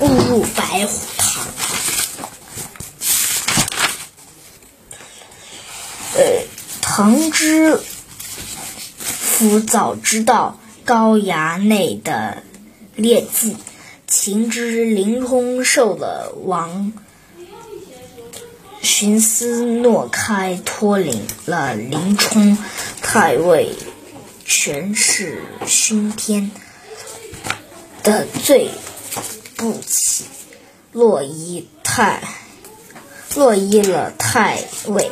误入白虎堂。呃，藤枝夫早知道高衙内的劣迹，情知林冲受了王徇私诺开，脱领了林冲太尉权势熏天的罪不起，洛伊太洛伊了太尉。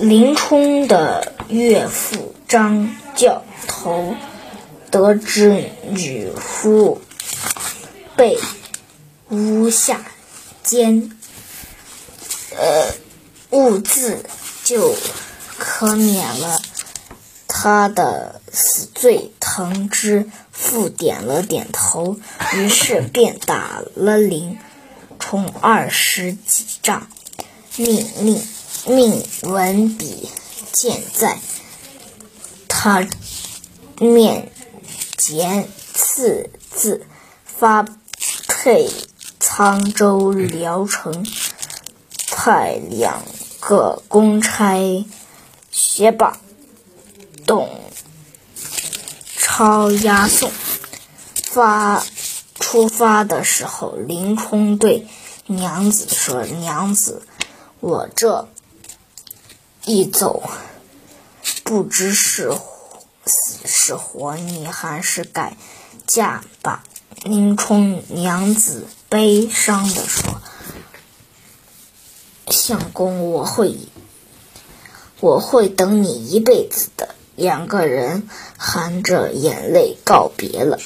林冲的岳父张教头得知女夫被诬下监，呃，误自就可免了他的死罪。藤枝复点了点头，于是便打了林冲二十几丈，命令。命文笔剑在他面前刺字，发配沧州聊城，派两个公差携把董超押送。发出发的时候，林冲对娘子说：“娘子，我这……”一走，不知是死。是活，你还是改嫁吧。林冲娘子悲伤地说：“相公，我会，我会等你一辈子的。”两个人含着眼泪告别了。